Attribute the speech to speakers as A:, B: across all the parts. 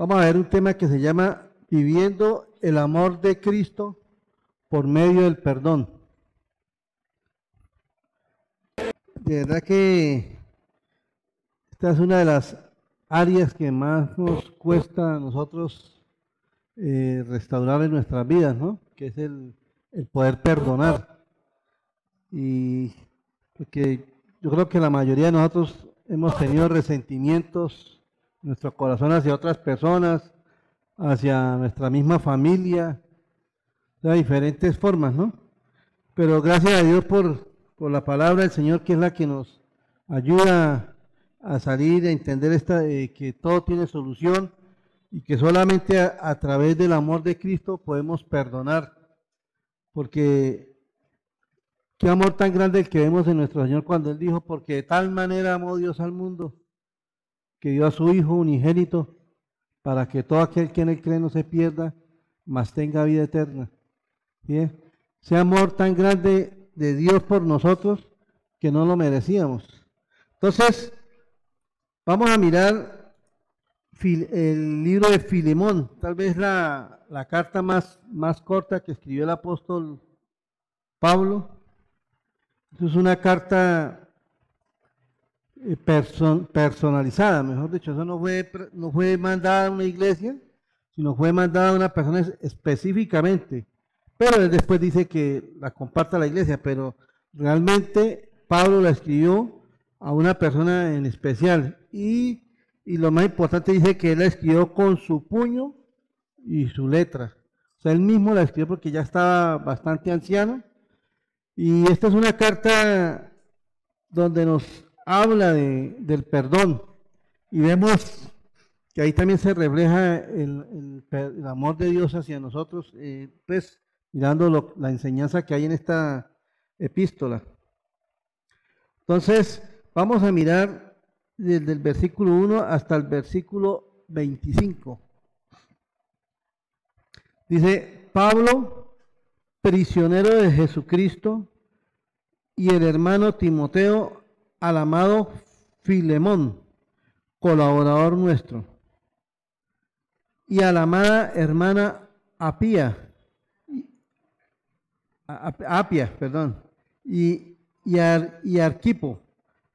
A: Vamos a ver un tema que se llama Viviendo el amor de Cristo por medio del perdón. De verdad que esta es una de las áreas que más nos cuesta a nosotros eh, restaurar en nuestras vidas, ¿no? Que es el, el poder perdonar. Y porque yo creo que la mayoría de nosotros hemos tenido resentimientos en nuestro corazón hacia otras personas, hacia nuestra misma familia, de diferentes formas, ¿no? Pero gracias a Dios por, por la palabra del Señor, que es la que nos ayuda a salir, a entender esta, eh, que todo tiene solución y que solamente a, través del amor de Cristo podemos perdonar. Porque qué amor tan grande el que vemos en nuestro Señor cuando Él dijo, porque de tal manera amó Dios al mundo, que dio a su Hijo unigénito, para que todo aquel que en Él cree no se pierda, mas tenga vida eterna. ¿Sí? Ese amor tan grande de Dios por nosotros que no lo merecíamos. Entonces, vamos a mirar el libro de Filemón, tal vez la, la carta más, más corta que escribió el apóstol Pablo. Es una carta eh, personalizada, mejor dicho, eso no fue, no fue mandada a una iglesia, sino fue mandada a una persona específicamente. Pero después dice que la comparta la iglesia, pero realmente Pablo la escribió a una persona en especial. Y, y lo más importante dice que él la escribió con su puño y su letra. O sea, él mismo la escribió porque ya estaba bastante anciano. Y esta es una carta donde nos habla de, del perdón y vemos que ahí también se refleja el, amor de Dios hacia nosotros, eh, pues mirando la enseñanza que hay en esta epístola. Entonces, vamos a mirar desde el versículo 1 hasta el versículo 25. Dice, Pablo, prisionero de Jesucristo, y el hermano Timoteo, al amado Filemón, colaborador nuestro, y a la amada hermana Apia, Apia, perdón, y, y, Arquipo,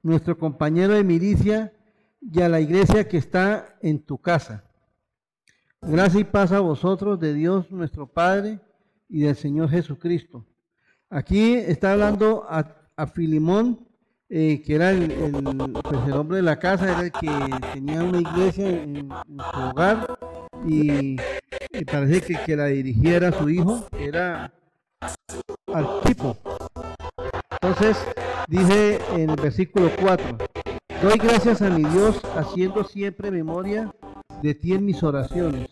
A: nuestro compañero de milicia, y a la iglesia que está en tu casa. Gracias y paz a vosotros de Dios nuestro Padre y del Señor Jesucristo. Aquí está hablando a, a Filimón, eh, que era el, pues el, hombre de la casa, era el que tenía una iglesia en, su hogar y, parece que, que la dirigiera su hijo, era tipo. Entonces dice en el versículo 4, doy gracias a mi Dios haciendo siempre memoria de ti en mis oraciones,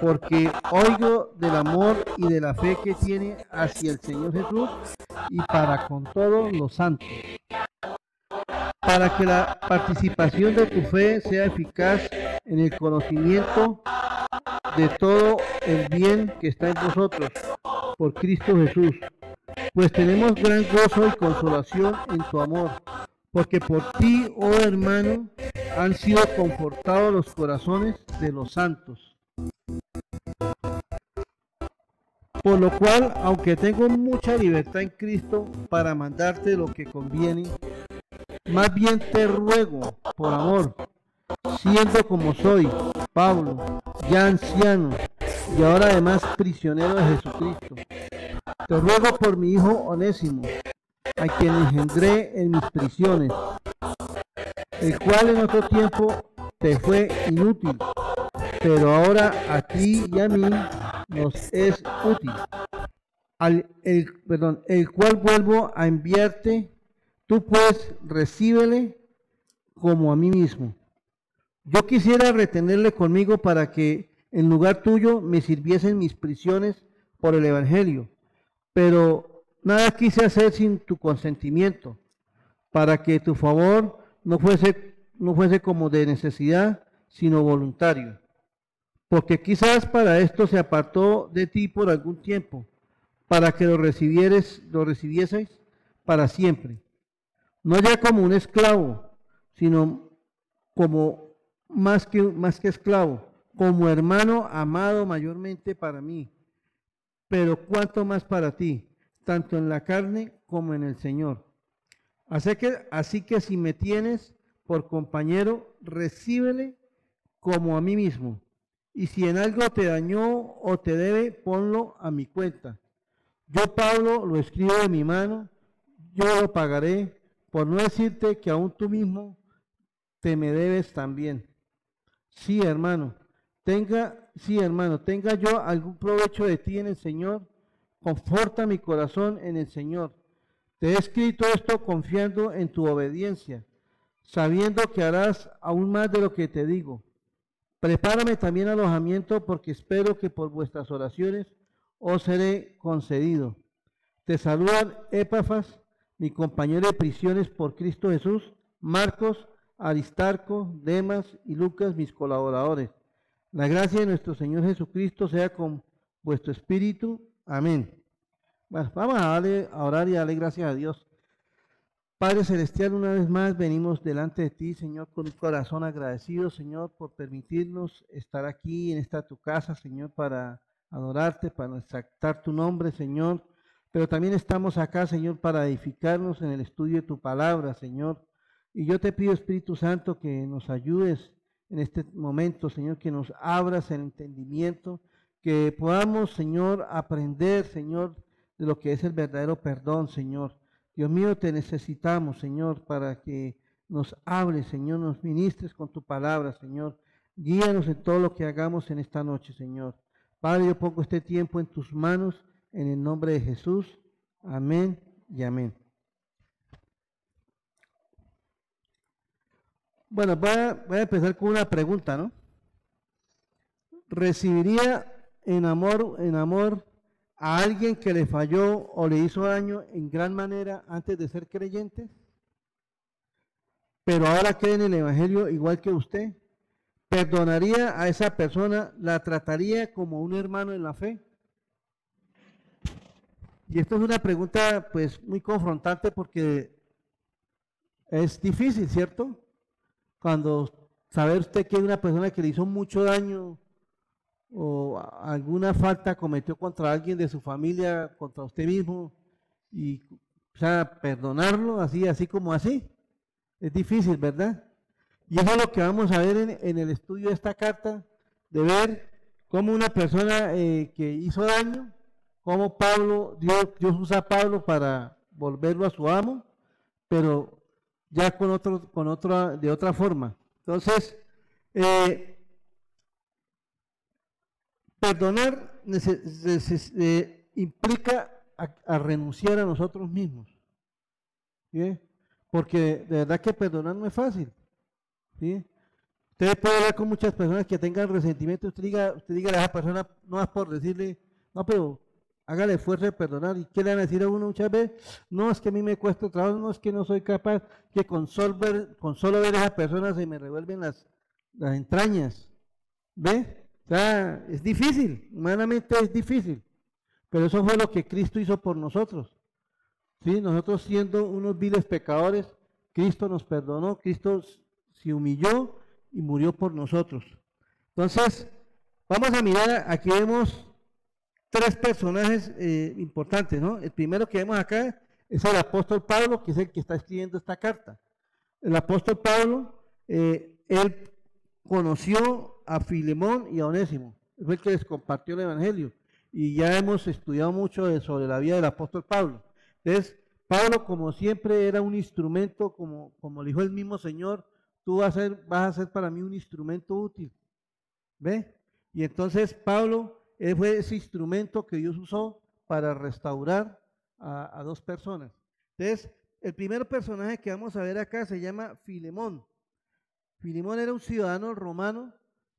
A: porque oigo del amor y de la fe que tiene hacia el Señor Jesús y para con todos los santos para que la participación de tu fe sea eficaz en el conocimiento de todo el bien que está en vosotros, por Cristo Jesús. Pues tenemos gran gozo y consolación en tu amor, porque por ti, oh hermano, han sido confortados los corazones de los santos. Por lo cual, aunque tengo mucha libertad en Cristo para mandarte lo que conviene, más bien te ruego, por amor, siendo como soy, Pablo, ya anciano y ahora además prisionero de Jesucristo. Te ruego por mi hijo Onésimo, a quien engendré en mis prisiones, el cual en otro tiempo te fue inútil, pero ahora a ti y a mí nos es útil. Al, el, perdón, el cual vuelvo a enviarte Tú pues recíbele como a mí mismo. Yo quisiera retenerle conmigo para que en lugar tuyo me sirviesen mis prisiones por el Evangelio, pero nada quise hacer sin tu consentimiento, para que tu favor no fuese, no fuese como de necesidad, sino voluntario. Porque quizás para esto se apartó de ti por algún tiempo, para que lo recibieres, lo recibieseis para siempre no ya como un esclavo, sino como más que, más que esclavo, como hermano amado mayormente para mí, pero cuanto más para ti, tanto en la carne como en el Señor. Así que, así que si me tienes por compañero, recíbele como a mí mismo. Y si en algo te dañó o te debe, ponlo a mi cuenta. Yo, Pablo, lo escribo de mi mano, yo lo pagaré, por no decirte que aún tú mismo te me debes también. Sí, hermano, tenga, sí, hermano, tenga yo algún provecho de ti en el Señor, conforta mi corazón en el Señor. Te he escrito esto confiando en tu obediencia, sabiendo que harás aún más de lo que te digo. Prepárame también alojamiento porque espero que por vuestras oraciones os seré concedido. Te saludan Epafas, mi compañero de prisiones por Cristo Jesús, Marcos, Aristarco, Demas y Lucas, mis colaboradores. La gracia de nuestro Señor Jesucristo sea con vuestro espíritu. Amén. Vamos a, a orar y darle gracias a Dios. Padre Celestial, una vez más venimos delante de ti, Señor, con un corazón agradecido, Señor, por permitirnos estar aquí en esta tu casa, Señor, para adorarte, para exaltar tu nombre, Señor. Pero también estamos acá, Señor, para edificarnos en el estudio de tu palabra, Señor. Y yo te pido, Espíritu Santo, que nos ayudes en este momento, Señor, que nos abras el entendimiento, que podamos, Señor, aprender, Señor, de lo que es el verdadero perdón, Señor. Dios mío, te necesitamos, Señor, para que nos hables, Señor, nos ministres con tu palabra, Señor. Guíanos en todo lo que hagamos en esta noche, Señor. Padre, yo pongo este tiempo en tus manos, en el nombre de Jesús. Amén y amén. Bueno, voy a, empezar con una pregunta, ¿no? ¿Recibiría en amor, en amor a alguien que le falló o le hizo daño en gran manera antes de ser creyente? Pero ahora cree en el Evangelio igual que usted. ¿Perdonaría a esa persona? ¿La trataría como un hermano en la fe? Y esto es una pregunta pues muy confrontante porque es difícil, ¿cierto? Cuando saber usted que hay una persona que le hizo mucho daño o alguna falta cometió contra alguien de su familia, contra usted mismo, y o perdonarlo así, así como así, es difícil, ¿verdad? Y eso es lo que vamos a ver en, el estudio de esta carta, de ver cómo una persona eh, que hizo daño, cómo Pablo, Dios, usa a Pablo para volverlo a su amo, pero ya con otro, con otra, de otra forma. Entonces, eh, perdonar eh, implica a, renunciar a nosotros mismos. Porque de verdad que perdonar no es fácil. ¿sí? Usted puede hablar con muchas personas que tengan resentimiento, usted diga, usted diga a esa persona, no es por decirle, no, pero hágale esfuerzo de perdonar. ¿Y qué le van a decir a uno muchas veces? No, es que a mí me cuesta trabajo, no es que no soy capaz, que con solo ver, con solo ver a esa persona se me revuelven las, las entrañas. ¿Ve? O sea, es difícil, humanamente es difícil. Pero eso fue lo que Cristo hizo por nosotros. ¿Sí? Nosotros siendo unos viles pecadores, Cristo nos perdonó, Cristo se humilló y murió por nosotros. Entonces, vamos a mirar, aquí vemos tres personajes eh, importantes, ¿no? El primero que vemos acá es el apóstol Pablo, que es el que está escribiendo esta carta. El apóstol Pablo, eh, él conoció a Filemón y a Onésimo, fue el que les compartió el Evangelio. Y ya hemos estudiado mucho sobre la vida del apóstol Pablo. Entonces, Pablo, como siempre, era un instrumento, como, como le dijo el mismo Señor, tú vas a, ser, vas a ser para mí un instrumento útil. ¿Ve? Y entonces Pablo fue ese instrumento que Dios usó para restaurar a, dos personas. Entonces, el primer personaje que vamos a ver acá se llama Filemón. Filemón era un ciudadano romano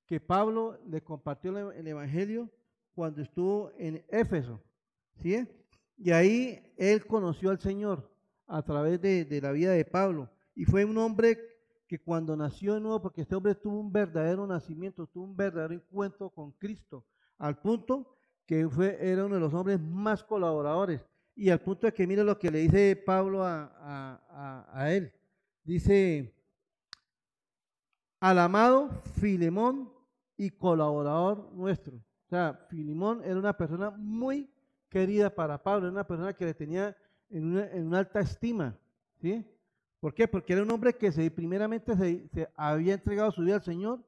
A: que Pablo le compartió el Evangelio cuando estuvo en Éfeso. ¿sí? Y ahí él conoció al Señor a través de, de la vida de Pablo. Y fue un hombre que cuando nació de nuevo, porque este hombre tuvo un verdadero nacimiento, tuvo un verdadero encuentro con Cristo, al punto que fue, era uno de los hombres más colaboradores, y al punto de que mire lo que le dice Pablo a, a él. Dice, al amado Filemón, y colaborador nuestro. O sea, Filimón era una persona muy querida para Pablo, era una persona que le tenía en una, alta estima. ¿sí? ¿Por qué? Porque era un hombre que se, primeramente se, había entregado su vida al Señor,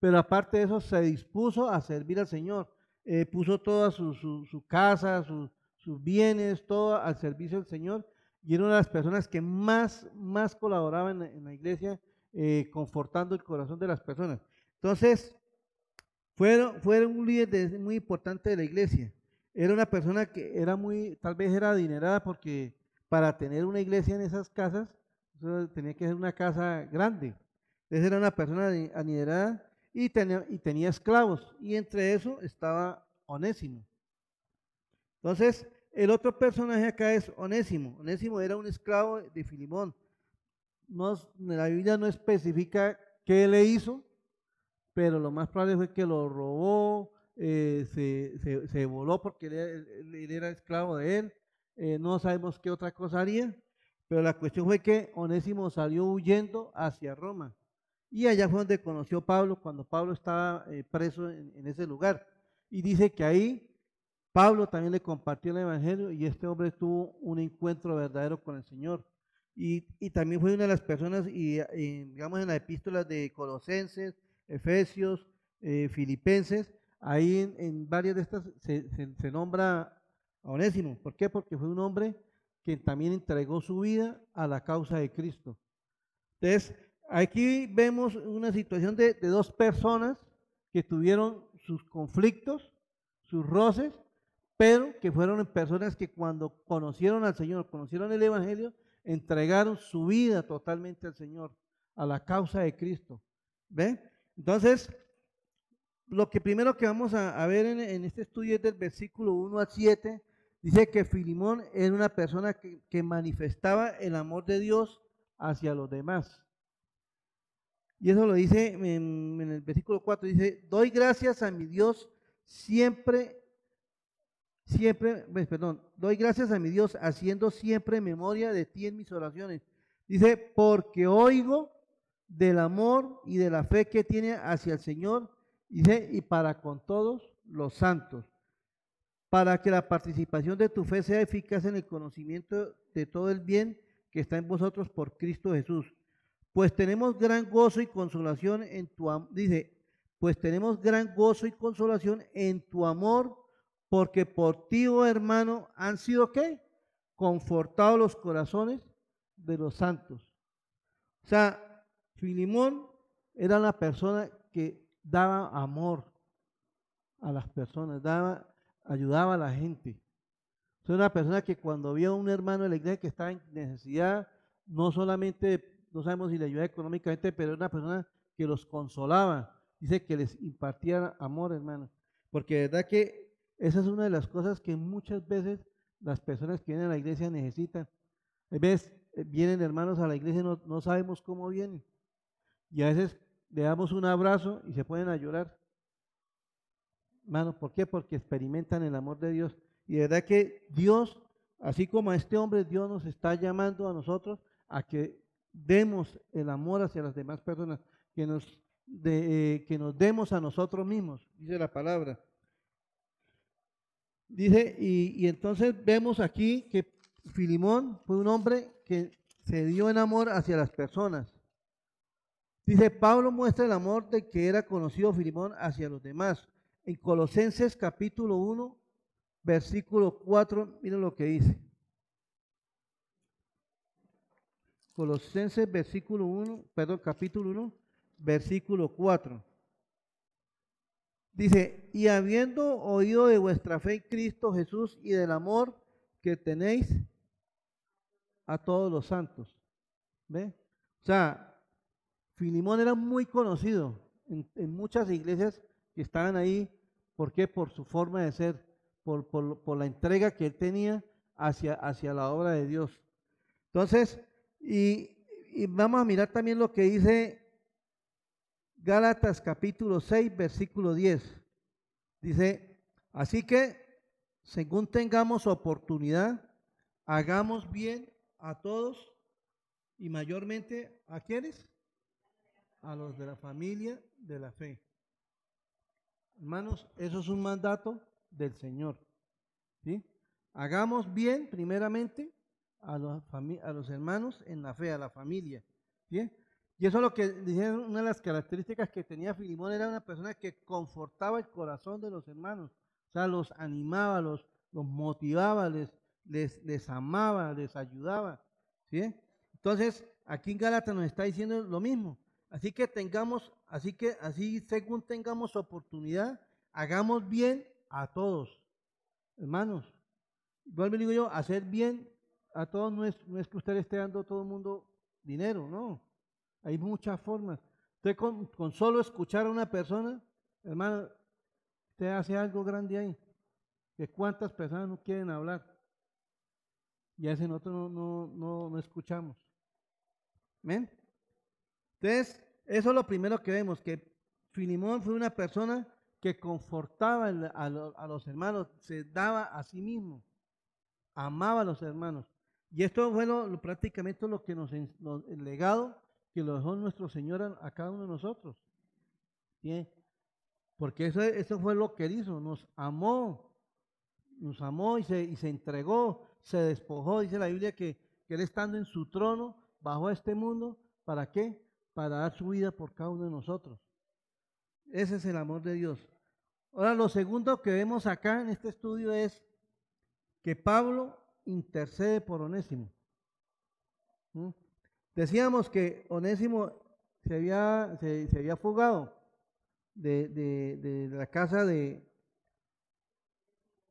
A: pero aparte de eso se dispuso a servir al Señor. Eh, puso toda su, casa, sus bienes, todo al servicio del Señor y era una de las personas que más, más colaboraba en, la iglesia, eh, confortando el corazón de las personas. Entonces, fue, fue un líder muy importante de la iglesia. Era una persona que era muy, tal vez era adinerada porque para tener una iglesia en esas casas, tenía que ser una casa grande. Entonces era una persona adinerada y tenía, y tenía esclavos. Y entre eso estaba Onésimo. Entonces, el otro personaje acá es Onésimo. Onésimo era un esclavo de Filimón. No, la Biblia no especifica qué le hizo, pero lo más probable fue que lo robó, eh, se, voló porque él, era esclavo de él. Eh, no sabemos qué otra cosa haría, pero la cuestión fue que Onésimo salió huyendo hacia Roma. Y allá fue donde conoció Pablo cuando Pablo estaba eh, preso en ese lugar. Y dice que ahí Pablo también le compartió el Evangelio y este hombre tuvo un encuentro verdadero con el Señor. Y, también fue una de las personas, y, digamos en las epístolas de Colosenses, Efesios, eh, Filipenses, ahí en, varias de estas se, nombra a Onésimo. ¿Por qué? Porque fue un hombre que también entregó su vida a la causa de Cristo. Entonces, aquí vemos una situación de dos personas que tuvieron sus conflictos, sus roces, pero que fueron personas que cuando conocieron al Señor, conocieron el Evangelio, entregaron su vida totalmente al Señor, a la causa de Cristo. ¿Ve? Entonces, lo que primero que vamos a, ver en, este estudio es del versículo 1 al 7, dice que Filimón era una persona que, manifestaba el amor de Dios hacia los demás. Y eso lo dice en, el versículo 4, dice, doy gracias a mi Dios siempre siempre, pues, perdón, doy gracias a mi Dios haciendo siempre memoria de ti en mis oraciones. Dice, porque oigo del amor y de la fe que tiene hacia el Señor, dice, y para con todos los santos, para que la participación de tu fe sea eficaz en el conocimiento de todo el bien que está en vosotros por Cristo Jesús. Pues tenemos gran gozo y consolación en tu dice, pues tenemos gran gozo y consolación en tu amor porque por ti, oh hermano, han sido qué? Confortados los corazones de los santos. O sea, Filimón era una persona que daba amor a las personas, daba, ayudaba a la gente. Es una persona que cuando vio a un hermano de la iglesia que estaba en necesidad, no solamente, no sabemos si le ayudaba económicamente, pero era una persona que los consolaba. Dice que les impartía amor, hermano. Porque de verdad que esa es una de las cosas que muchas veces las personas que vienen a la iglesia necesitan. A veces eh, vienen hermanos a la iglesia y no, sabemos cómo vienen. Y a veces le damos un abrazo y se pueden a llorar. Hermano, ¿por qué? Porque experimentan el amor de Dios. Y de verdad que Dios, así como a este hombre, Dios nos está llamando a nosotros a que demos el amor hacia las demás personas, que nos, eh, que nos demos a nosotros mismos, dice la palabra. Dice, y, entonces vemos aquí que Filimón fue un hombre que se dio en amor hacia las personas. Dice, Pablo muestra el amor de que era conocido Filimón hacia los demás. En Colosenses capítulo 1, versículo 4, miren lo que dice. Colosenses versículo 1, perdón, capítulo 1, versículo 4. Dice, y habiendo oído de vuestra fe en Cristo Jesús y del amor que tenéis a todos los santos. ¿Ve? O sea, Filimón era muy conocido en, muchas iglesias que estaban ahí. ¿Por qué? Por su forma de ser, por, por, la entrega que él tenía hacia, hacia la obra de Dios. Entonces, y, vamos a mirar también lo que dice Gálatas capítulo 6, versículo 10. Dice, así que, según tengamos oportunidad, hagamos bien a todos y mayormente a quienes? A los de la familia de la fe. Hermanos, eso es un mandato del Señor. ¿sí? Hagamos bien, primeramente, a los, a los hermanos en la fe, a la familia. ¿sí? Y eso es lo que dijeron, una de las características que tenía Filimón, era una persona que confortaba el corazón de los hermanos, o sea, los animaba, los, los motivaba, les, les, les amaba, les ayudaba. ¿sí? Entonces, aquí en Gálatas nos está diciendo lo mismo. Así que tengamos, así que así según tengamos oportunidad, hagamos bien a todos. Hermanos, vuelvo y digo yo, hacer bien a todos no es, no es que usted esté dando a todo el mundo dinero, no. Hay muchas formas. Usted con, solo escuchar a una persona, hermano, usted hace algo grande ahí. Que cuántas personas no quieren hablar. Y a ese nosotros no, no, no, no escuchamos. ¿Ven? Entonces, eso es lo primero que vemos, que Filimón fue una persona que confortaba a, los hermanos, se daba a sí mismo, amaba a los hermanos. Y esto fue lo, prácticamente lo que nos, el legado que lo dejó nuestro Señor a, cada uno de nosotros. ¿Bien? Porque eso, eso fue lo que él hizo, nos amó, nos amó y se, y se entregó, se despojó. Dice la Biblia que, que él estando en su trono, bajó a este mundo, ¿para qué? Para dar su vida por cada uno de nosotros. Ese es el amor de Dios. Ahora, lo segundo que vemos acá en este estudio es que Pablo intercede por Onésimo. Decíamos que Onésimo se había, se, había fugado de, de, la casa de,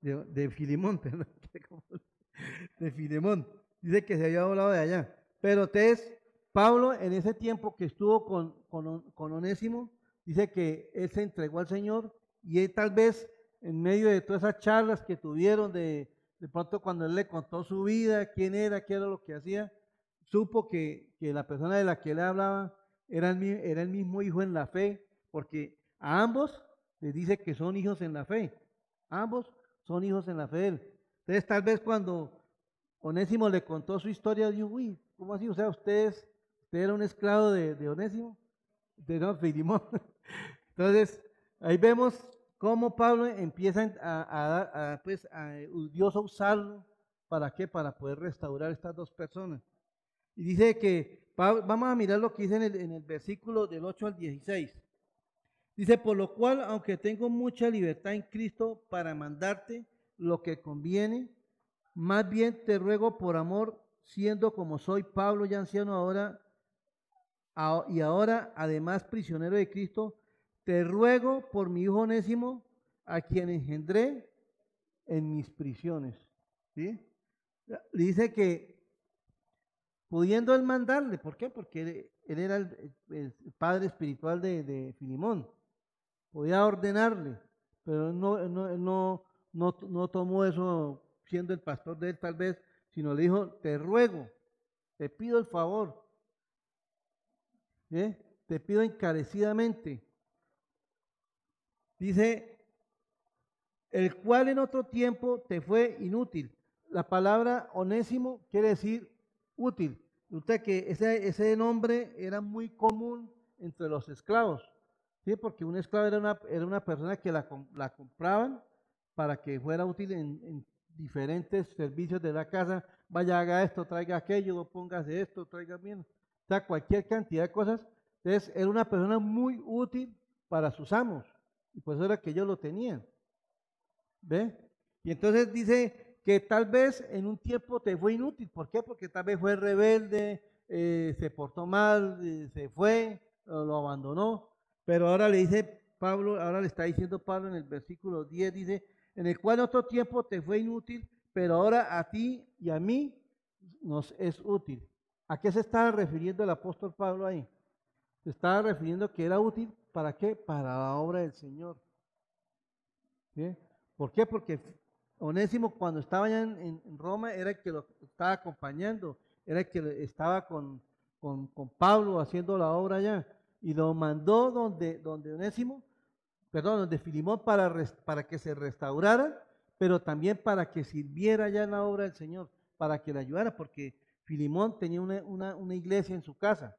A: de, de Filimón, de Filemón. Dice que se había volado de allá. Pero entonces, Pablo en ese tiempo que estuvo con, con, Onésimo, dice que él se entregó al Señor y él tal vez en medio de todas esas charlas que tuvieron de, de pronto cuando él le contó su vida, quién era, qué era lo que hacía, supo que, que la persona de la que él hablaba era el, era el mismo hijo en la fe, porque a ambos les dice que son hijos en la fe. Ambos son hijos en la fe de él. Entonces, tal vez cuando Onésimo le contó su historia, dijo, uy, ¿cómo así? O sea, usted, usted era un esclavo de, de Onésimo, de no, Filimón. Entonces, ahí vemos cómo Pablo empieza a, a, pues, a Dios a usarlo, ¿para qué? Para poder restaurar estas dos personas. Y dice que, vamos a mirar lo que dice en el, en el versículo del 8 al 16. Dice, por lo cual, aunque tengo mucha libertad en Cristo para mandarte lo que conviene, más bien te ruego por amor, siendo como soy Pablo ya anciano ahora, y ahora además prisionero de Cristo, te ruego por mi hijo onésimo, a quien engendré en mis prisiones. ¿Sí? Dice que pudiendo él mandarle, ¿por qué? Porque él, era el, padre espiritual de, de, Filimón. Podía ordenarle, pero no, no, no, no, tomó eso siendo el pastor de él tal vez, sino le dijo, te ruego, te pido el favor, te pido encarecidamente. Dice, el cual en otro tiempo te fue inútil. La palabra onésimo quiere decir útil. Usted que ese, ese nombre era muy común entre los esclavos, ¿sí? porque un esclavo era una, era una persona que la, la compraban para que fuera útil en, diferentes servicios de la casa. Vaya, haga esto, traiga aquello, póngase esto, traiga bien. O sea, cualquier cantidad de cosas. Entonces, era una persona muy útil para sus amos. Y por eso era que ellos lo tenían. ¿Ve? Y entonces dice que tal vez en un tiempo te fue inútil. ¿Por qué? Porque tal vez fue rebelde, eh, se portó mal, eh, se fue, lo abandonó. Pero ahora le dice Pablo, ahora le está diciendo Pablo en el versículo 10, dice, en el cual otro tiempo te fue inútil, pero ahora a ti y a mí nos es útil. ¿A qué se estaba refiriendo el apóstol Pablo ahí? Se estaba refiriendo que era útil para qué? Para la obra del Señor. ¿Por qué? Porque Onésimo cuando estaba allá en, Roma era el que lo estaba acompañando, era el que estaba con, con, Pablo haciendo la obra allá. Y lo mandó donde, donde Onésimo perdón, de Filimón para, para que se restaurara, pero también para que sirviera ya en la obra del Señor, para que le ayudara, porque Filimón tenía una, iglesia en su casa.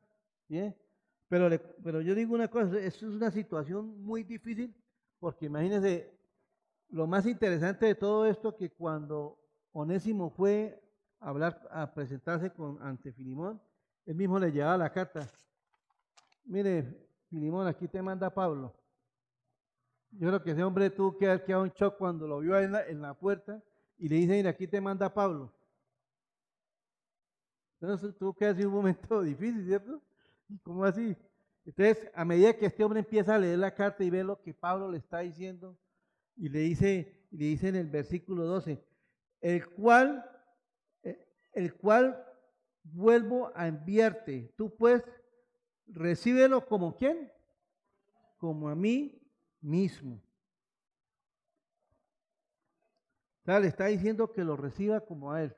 A: Pero, pero yo digo una cosa, es una situación muy difícil, Porque imagínense, lo más interesante de todo esto que cuando Onésimo fue a hablar, a presentarse con, ante Filimón, él mismo le llevaba la carta. Mire, Filimón, aquí te manda Pablo. Yo creo que ese hombre tuvo que haber quedado en shock cuando lo vio en la, en la puerta y le dice, mira, aquí te manda Pablo. Entonces tuvo que haber sido un momento difícil, ¿cierto? ¿Cómo así? Entonces, a medida que este hombre empieza a leer la carta y ve lo que Pablo le está diciendo, y le dice, le dice en el versículo 12, el cual, eh, el cual vuelvo a enviarte. Tú pues recíbelo como quién? Como a mí mismo. O sea, le está diciendo que lo reciba como a él.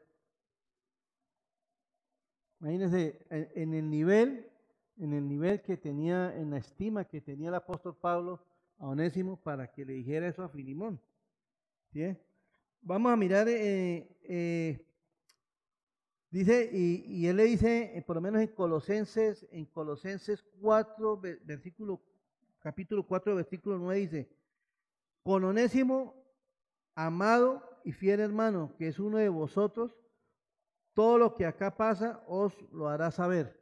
A: Imagínense, en, el nivel, en el nivel que tenía, en la estima que tenía el apóstol Pablo a Onésimo para que le dijera eso a Filimón. ¿Sí? Vamos a mirar, eh, eh, dice, y, él le dice, eh, por lo menos en Colosenses, en Colosenses 4, versículo, capítulo 4, versículo 9, dice, con Onésimo, amado y fiel hermano, que es uno de vosotros, todo lo que acá pasa os lo hará saber.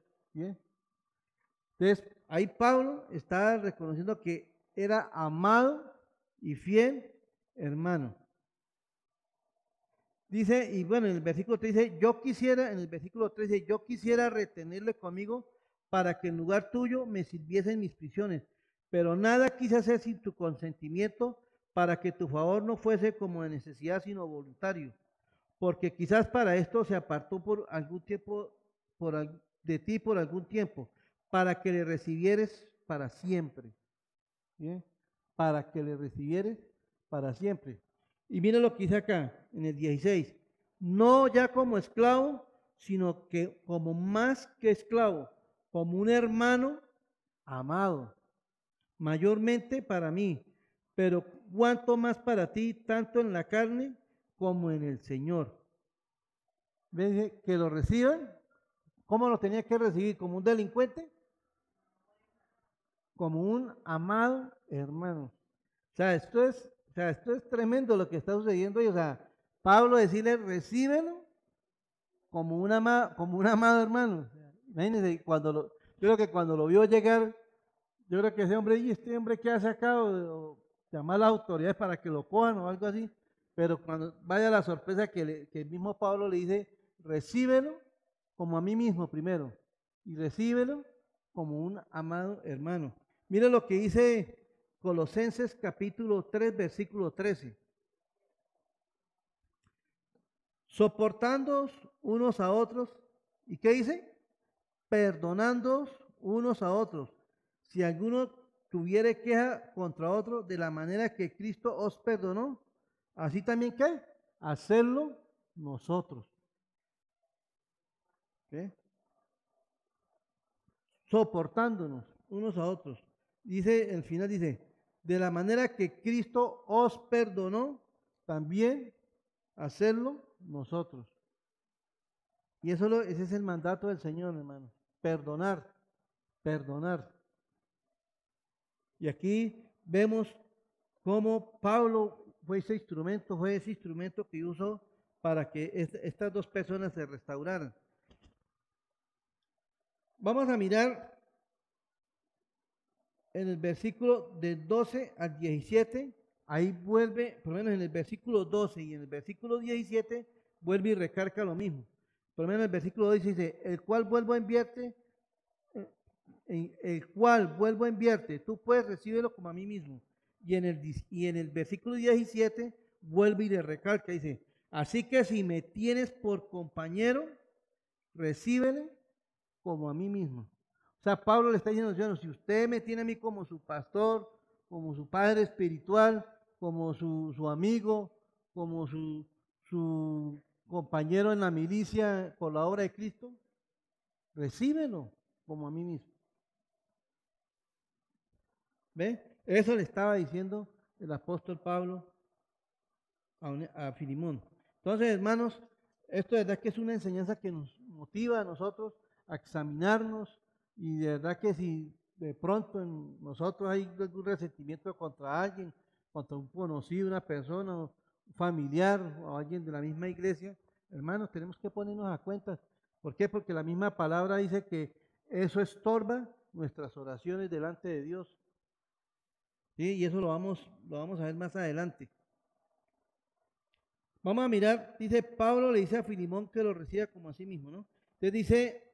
A: Entonces, ahí Pablo está reconociendo que era amado y fiel hermano. Dice, y bueno, en el versículo 3 dice, yo quisiera, en el versículo 3 dice, yo quisiera retenerle conmigo para que en lugar tuyo me sirviesen mis prisiones, pero nada quise hacer sin tu consentimiento para que tu favor no fuese como de necesidad, sino voluntario porque quizás para esto se apartó por algún tiempo de ti por algún tiempo, para que le recibieres para siempre. Para que le recibieres para siempre. Y mira lo que dice acá, en el 16. No ya como esclavo, sino que como más que esclavo, como un hermano amado, mayormente para mí, pero cuanto más para ti, tanto en la carne como en el Señor. ¿Ves que lo reciban? ¿Cómo lo tenía que recibir? ¿Como un delincuente? Como un amado hermano. O sea, esto es, o sea, esto es tremendo lo que está sucediendo. Y, o sea, Pablo decirle, recíbelo como un, amado, como un amado hermano. Imagínense, cuando lo, yo creo que cuando lo vio llegar, yo creo que ese hombre, y este hombre que ha sacado, llamar a las autoridades para que lo cojan o algo así. Pero cuando vaya la sorpresa que, el mismo Pablo le dice, recíbelo como a mí mismo primero y recíbelo como un amado hermano. Mira lo que dice Colosenses capítulo 3, versículo 13. Soportándoos unos a otros. ¿Y qué dice? Perdonándoos unos a otros. Si alguno tuviere queja contra otro de la manera que Cristo os perdonó, Así también qué? Hacerlo nosotros. ¿Qué? Soportándonos unos a otros. Dice, el final dice, de la manera que Cristo os perdonó, también hacerlo nosotros. Y eso lo, ese es el mandato del Señor, hermano. Perdonar, perdonar. Y aquí vemos cómo Pablo fue ese instrumento, fue ese instrumento que usó para que estas dos personas se restauraran. Vamos a mirar en el versículo de 12 al 17, ahí vuelve, por lo menos en el versículo 12 y en el versículo 17, vuelve y recarga lo mismo. Por lo menos en el versículo 12 dice, el cual vuelvo a enviarte, eh, el cual vuelvo a enviarte, tú puedes recibirlo como a mí mismo y en el, y en el versículo 17 vuelve y le recalca, dice, así que si me tienes por compañero, recíbele como a mí mismo. O sea, Pablo le está diciendo, si usted me tiene a mí como su pastor, como su padre espiritual, como su, su amigo, como su, su compañero en la milicia por la obra de Cristo, recíbelo como a mí mismo. ¿Ve? Eso le estaba diciendo el apóstol Pablo a, Filimón. Entonces, hermanos, esto de verdad que es una enseñanza que nos motiva a nosotros a examinarnos y de verdad que si de pronto en nosotros hay algún resentimiento contra alguien contra un conocido, una persona, un familiar o alguien de la misma iglesia, hermanos, tenemos que ponernos a cuenta. ¿Por qué? Porque la misma palabra dice que eso estorba nuestras oraciones delante de Dios. Y eso lo vamos, lo vamos a ver más adelante. Vamos a mirar, dice Pablo, le dice a Filimón que lo reciba como a sí mismo, ¿no? Entonces dice,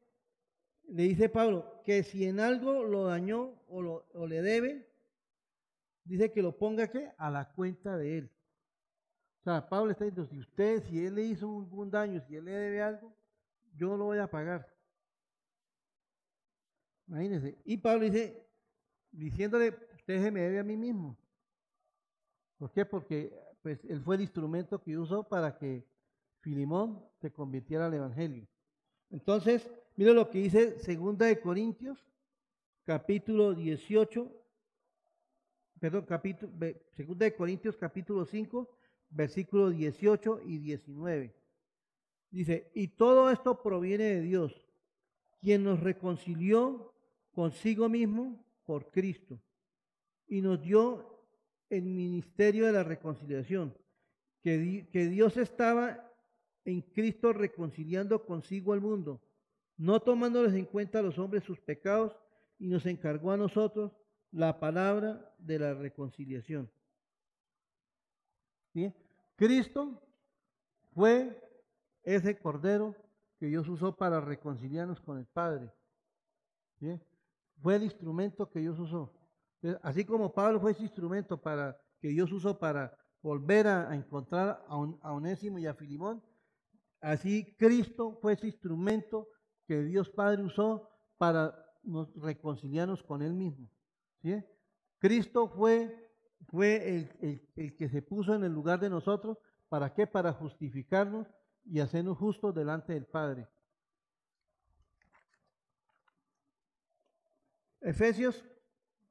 A: le dice Pablo, que si en algo lo dañó o, o le debe, dice que lo ponga ¿qué? a la cuenta de él. O sea, Pablo está diciendo, si usted, si él le hizo un daño, si él le debe algo, yo lo voy a pagar. Imagínense. Y Pablo dice, diciéndole, usted se me debe a mí mismo. ¿Por qué? Porque pues, él fue el instrumento que usó para que Filimón se convirtiera al Evangelio. Entonces, mire lo que dice Segunda de Corintios, capítulo 18, perdón, capítulo, Segunda de Corintios, capítulo 5, versículos 18 y 19. Dice, y todo esto proviene de Dios, quien nos reconcilió consigo mismo por Cristo y nos dio el ministerio de la reconciliación, que, que Dios estaba en Cristo reconciliando consigo al mundo, no tomándoles en cuenta a los hombres sus pecados, y nos encargó a nosotros la palabra de la reconciliación. Cristo fue ese cordero que Dios usó para reconciliarnos con el Padre. Fue el instrumento que Dios usó. Así como Pablo fue ese instrumento para, que Dios usó para volver a, encontrar a, a Onésimo y a Filimón, así Cristo fue ese instrumento que Dios Padre usó para reconciliarnos con Él mismo. ¿sí? Cristo fue fue el, que se puso en el lugar de nosotros. ¿Para qué? Para justificarnos y hacernos justos delante del Padre. Efesios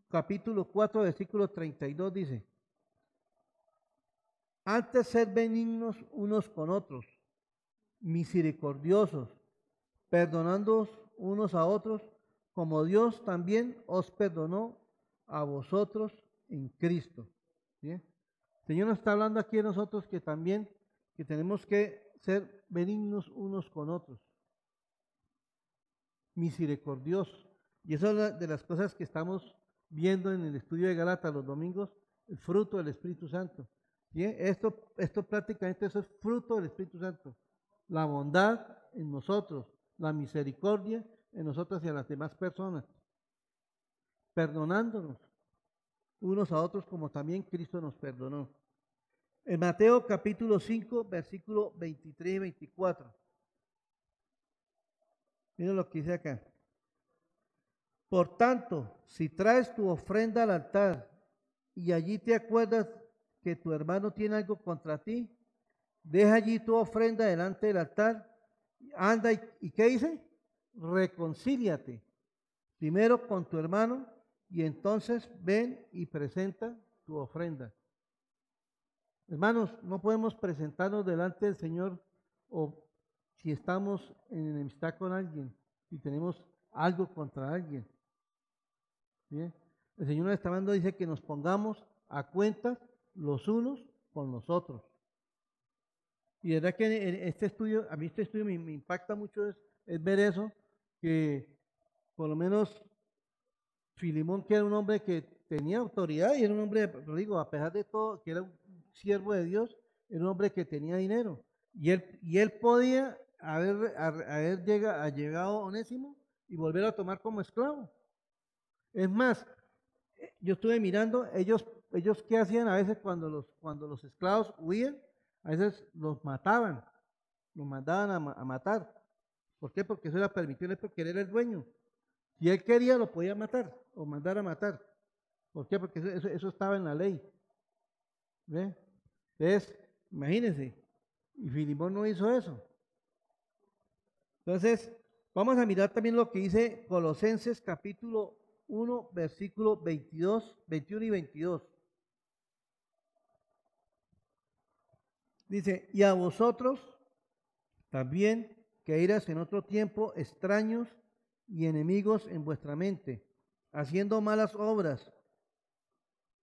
A: capítulo 4, versículo 32 dice, antes ser benignos unos con otros, misericordiosos, perdonándoos unos a otros, como Dios también os perdonó a vosotros en Cristo. El Señor nos está hablando aquí a nosotros que también que tenemos que ser benignos unos con otros, misericordiosos. Y eso es de las cosas que estamos viendo en el estudio de Galata los domingos, el fruto del Espíritu Santo. Esto, esto prácticamente eso es fruto del Espíritu Santo. La bondad en nosotros, la misericordia en nosotros y a las demás personas, perdonándonos unos a otros como también Cristo nos perdonó. En Mateo capítulo 5, versículo 23 y 24. Miren lo que dice acá. Por tanto, si traes tu ofrenda al altar y allí te acuerdas que tu hermano tiene algo contra ti, deja allí tu ofrenda delante del altar, anda y, y ¿qué dice? Reconcíliate primero con tu hermano y entonces ven y presenta tu ofrenda. Hermanos, no podemos presentarnos delante del Señor o si estamos en enemistad con alguien, si tenemos algo contra alguien. ¿Bien? El Señor nos está hablando, dice que nos pongamos a cuenta los unos con los otros. Y verdad que este estudio, a mí este estudio me, impacta mucho es, ver eso, que por lo menos Filimón, que era un hombre que tenía autoridad y era un hombre, lo digo, a pesar de todo, que era un siervo de Dios, era un hombre que tenía dinero. Y él, y él podía haber, haber llegado, llegado Onésimo y volver a tomar como esclavo. Es más, yo estuve mirando, ellos, ellos qué hacían a veces cuando los, cuando los esclavos huían, a veces los mataban, los mandaban a, matar. ¿Por qué? Porque eso era permitido, porque él era el dueño. Si él quería, lo podía matar o mandar a matar. ¿Por qué? Porque eso, estaba en la ley. ¿Ve? Entonces, imagínense, y Filimón no hizo eso. Entonces, vamos a mirar también lo que dice Colosenses capítulo 1, versículo 22, 21 y 22. Dice, y a vosotros también que eras en otro tiempo extraños y enemigos en vuestra mente, haciendo malas obras.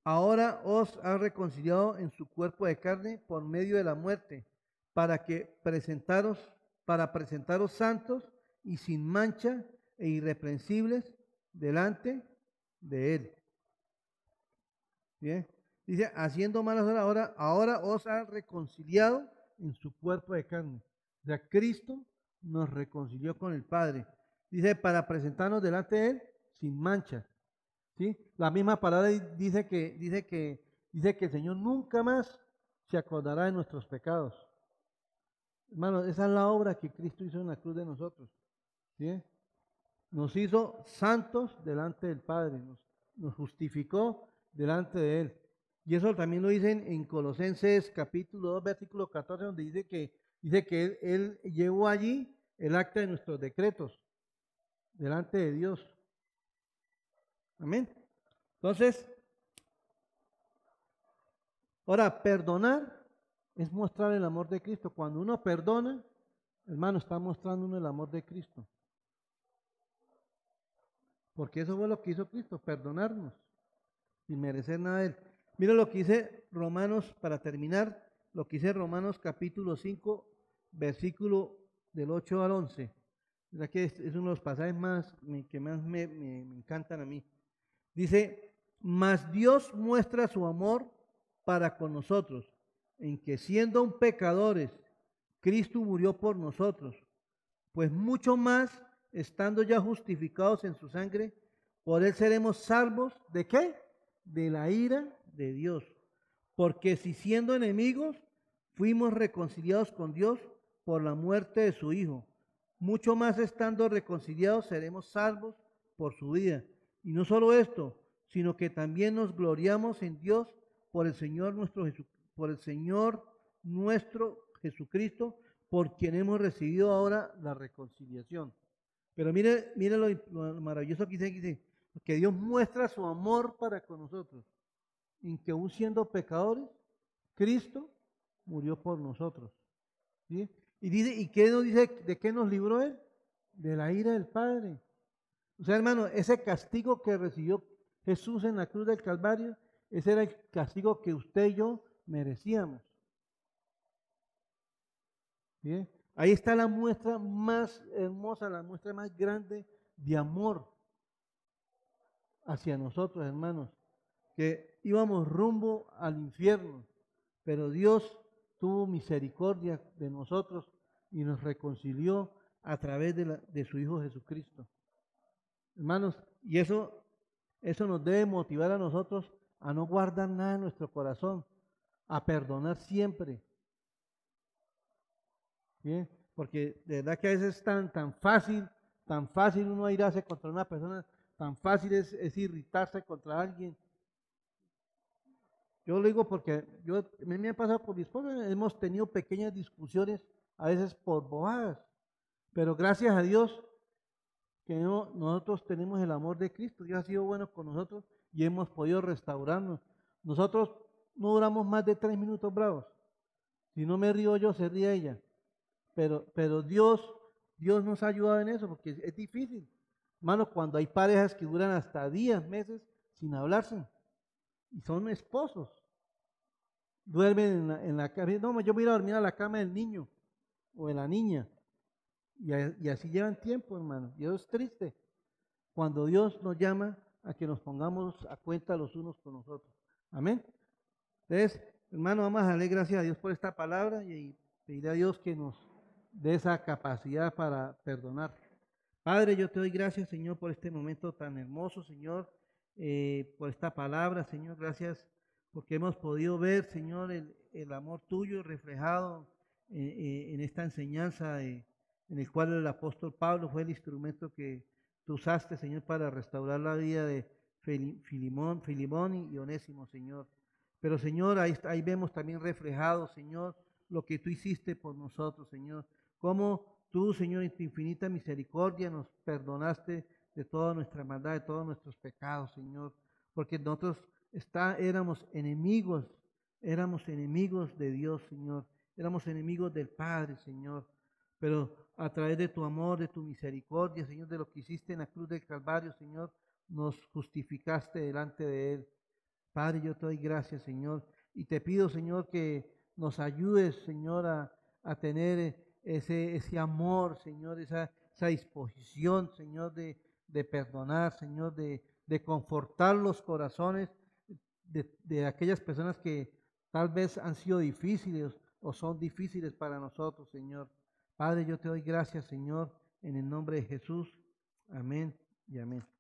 A: ahora os ha reconciliado en su cuerpo de carne por medio de la muerte, para que presentaros, para presentaros santos y sin mancha e irreprensibles delante de él. Bien. Dice, haciendo malas horas, ahora, ahora os ha reconciliado en su cuerpo de carne. O sea, Cristo nos reconcilió con el Padre. Dice, para presentarnos delante de Él sin mancha. ¿Sí? La misma palabra dice que, dice que, dice que el Señor nunca más se acordará de nuestros pecados. Hermano, esa es la obra que Cristo hizo en la cruz de nosotros. ¿Sí? Nos hizo santos delante del Padre, nos justificó delante de Él. Y eso también lo dicen en Colosenses capítulo 2, versículo 14, donde dice que, dice que él, llevó allí el acta de nuestros decretos delante de Dios. Amén. Entonces, ahora, perdonar es mostrar el amor de Cristo. Cuando uno perdona, hermano, está mostrando uno el amor de Cristo. Porque eso fue lo que hizo Cristo, perdonarnos, sin merecer nada de él. Mira lo que dice Romanos, para terminar, lo que dice Romanos capítulo 5, versículo del 8 al 11. Mira que es, uno de los pasajes más que más me, encantan a mí. Dice, mas Dios muestra su amor para con nosotros, en que siendo un pecadores, Cristo murió por nosotros, pues mucho más, estando ya justificados en su sangre, por él seremos salvos de qué? De la ira de Dios. Porque si siendo enemigos fuimos reconciliados con Dios por la muerte de su Hijo, mucho más estando reconciliados seremos salvos por su vida. Y no solo esto, sino que también nos gloriamos en Dios por el Señor nuestro por el Señor nuestro Jesucristo, por quien hemos recibido ahora la reconciliación. Pero mire, mire lo, maravilloso que dice, que Dios muestra su amor para con nosotros en que aún siendo pecadores, Cristo murió por nosotros. Y dice, ¿y qué nos dice? ¿De qué nos libró Él? De la ira del Padre. O sea, hermano, ese castigo que recibió Jesús en la cruz del Calvario, ese era el castigo que usted y yo merecíamos. Ahí está la muestra más hermosa, la muestra más grande de amor hacia nosotros, hermanos que íbamos rumbo al infierno, pero Dios tuvo misericordia de nosotros y nos reconcilió a través de, de su Hijo Jesucristo. Hermanos, y eso, eso nos debe motivar a nosotros a no guardar nada en nuestro corazón, a perdonar siempre. ¿Bien? Porque de verdad que a veces es tan, tan fácil, tan fácil uno irse contra una persona, tan fácil es, es irritarse contra alguien, yo lo digo porque yo, me, ha pasado con mi hemos tenido pequeñas discusiones, a veces por bobadas, pero gracias a Dios que nosotros tenemos el amor de Cristo, Dios ha sido bueno con nosotros y hemos podido restaurarnos. Nosotros no duramos más de tres minutos bravos. Si no me río yo, se ríe ella. Pero, pero Dios, Dios nos ha ayudado en eso, porque es difícil. Hermano, cuando hay parejas que duran hasta días, meses sin hablarse y son esposos. Duermen en la, en la cama. No, yo voy a dormir a la cama del niño o de la niña. Y, así llevan tiempo, hermano. Y eso es triste. Cuando Dios nos llama a que nos pongamos a cuenta los unos con nosotros. Amén. Entonces, hermano, vamos a darle gracias a Dios por esta palabra y pedirle a Dios que nos dé esa capacidad para perdonar. Padre, yo te doy gracias, Señor, por este momento tan hermoso, Señor eh, por esta palabra, Señor. Gracias porque hemos podido ver, Señor, el, amor tuyo reflejado eh, eh, en esta enseñanza en el cual el apóstol Pablo fue el instrumento que tú usaste, Señor, para restaurar la vida de Filimón, Filimón y Onésimo, Señor. Pero, Señor, ahí, ahí vemos también reflejado, Señor, lo que tú hiciste por nosotros, Señor. Cómo tú, Señor, en tu infinita misericordia nos perdonaste de toda nuestra maldad, de todos nuestros pecados, Señor. Porque nosotros está, éramos enemigos, éramos enemigos de Dios, Señor. Éramos enemigos del Padre, Señor. Pero a través de tu amor, de tu misericordia, Señor, de lo que hiciste en la cruz del Calvario, Señor, nos justificaste delante de Él. Padre, yo te doy gracias, Señor, y te pido, Señor, que nos ayudes, Señor, a, tener ese, ese amor, Señor, esa, esa disposición, Señor, de, de perdonar, Señor, de, de confortar los corazones de, de, aquellas personas que tal vez han sido difíciles o son difíciles para nosotros, Señor. Padre, yo te doy gracias, Señor, en el nombre de Jesús. Amén y amén.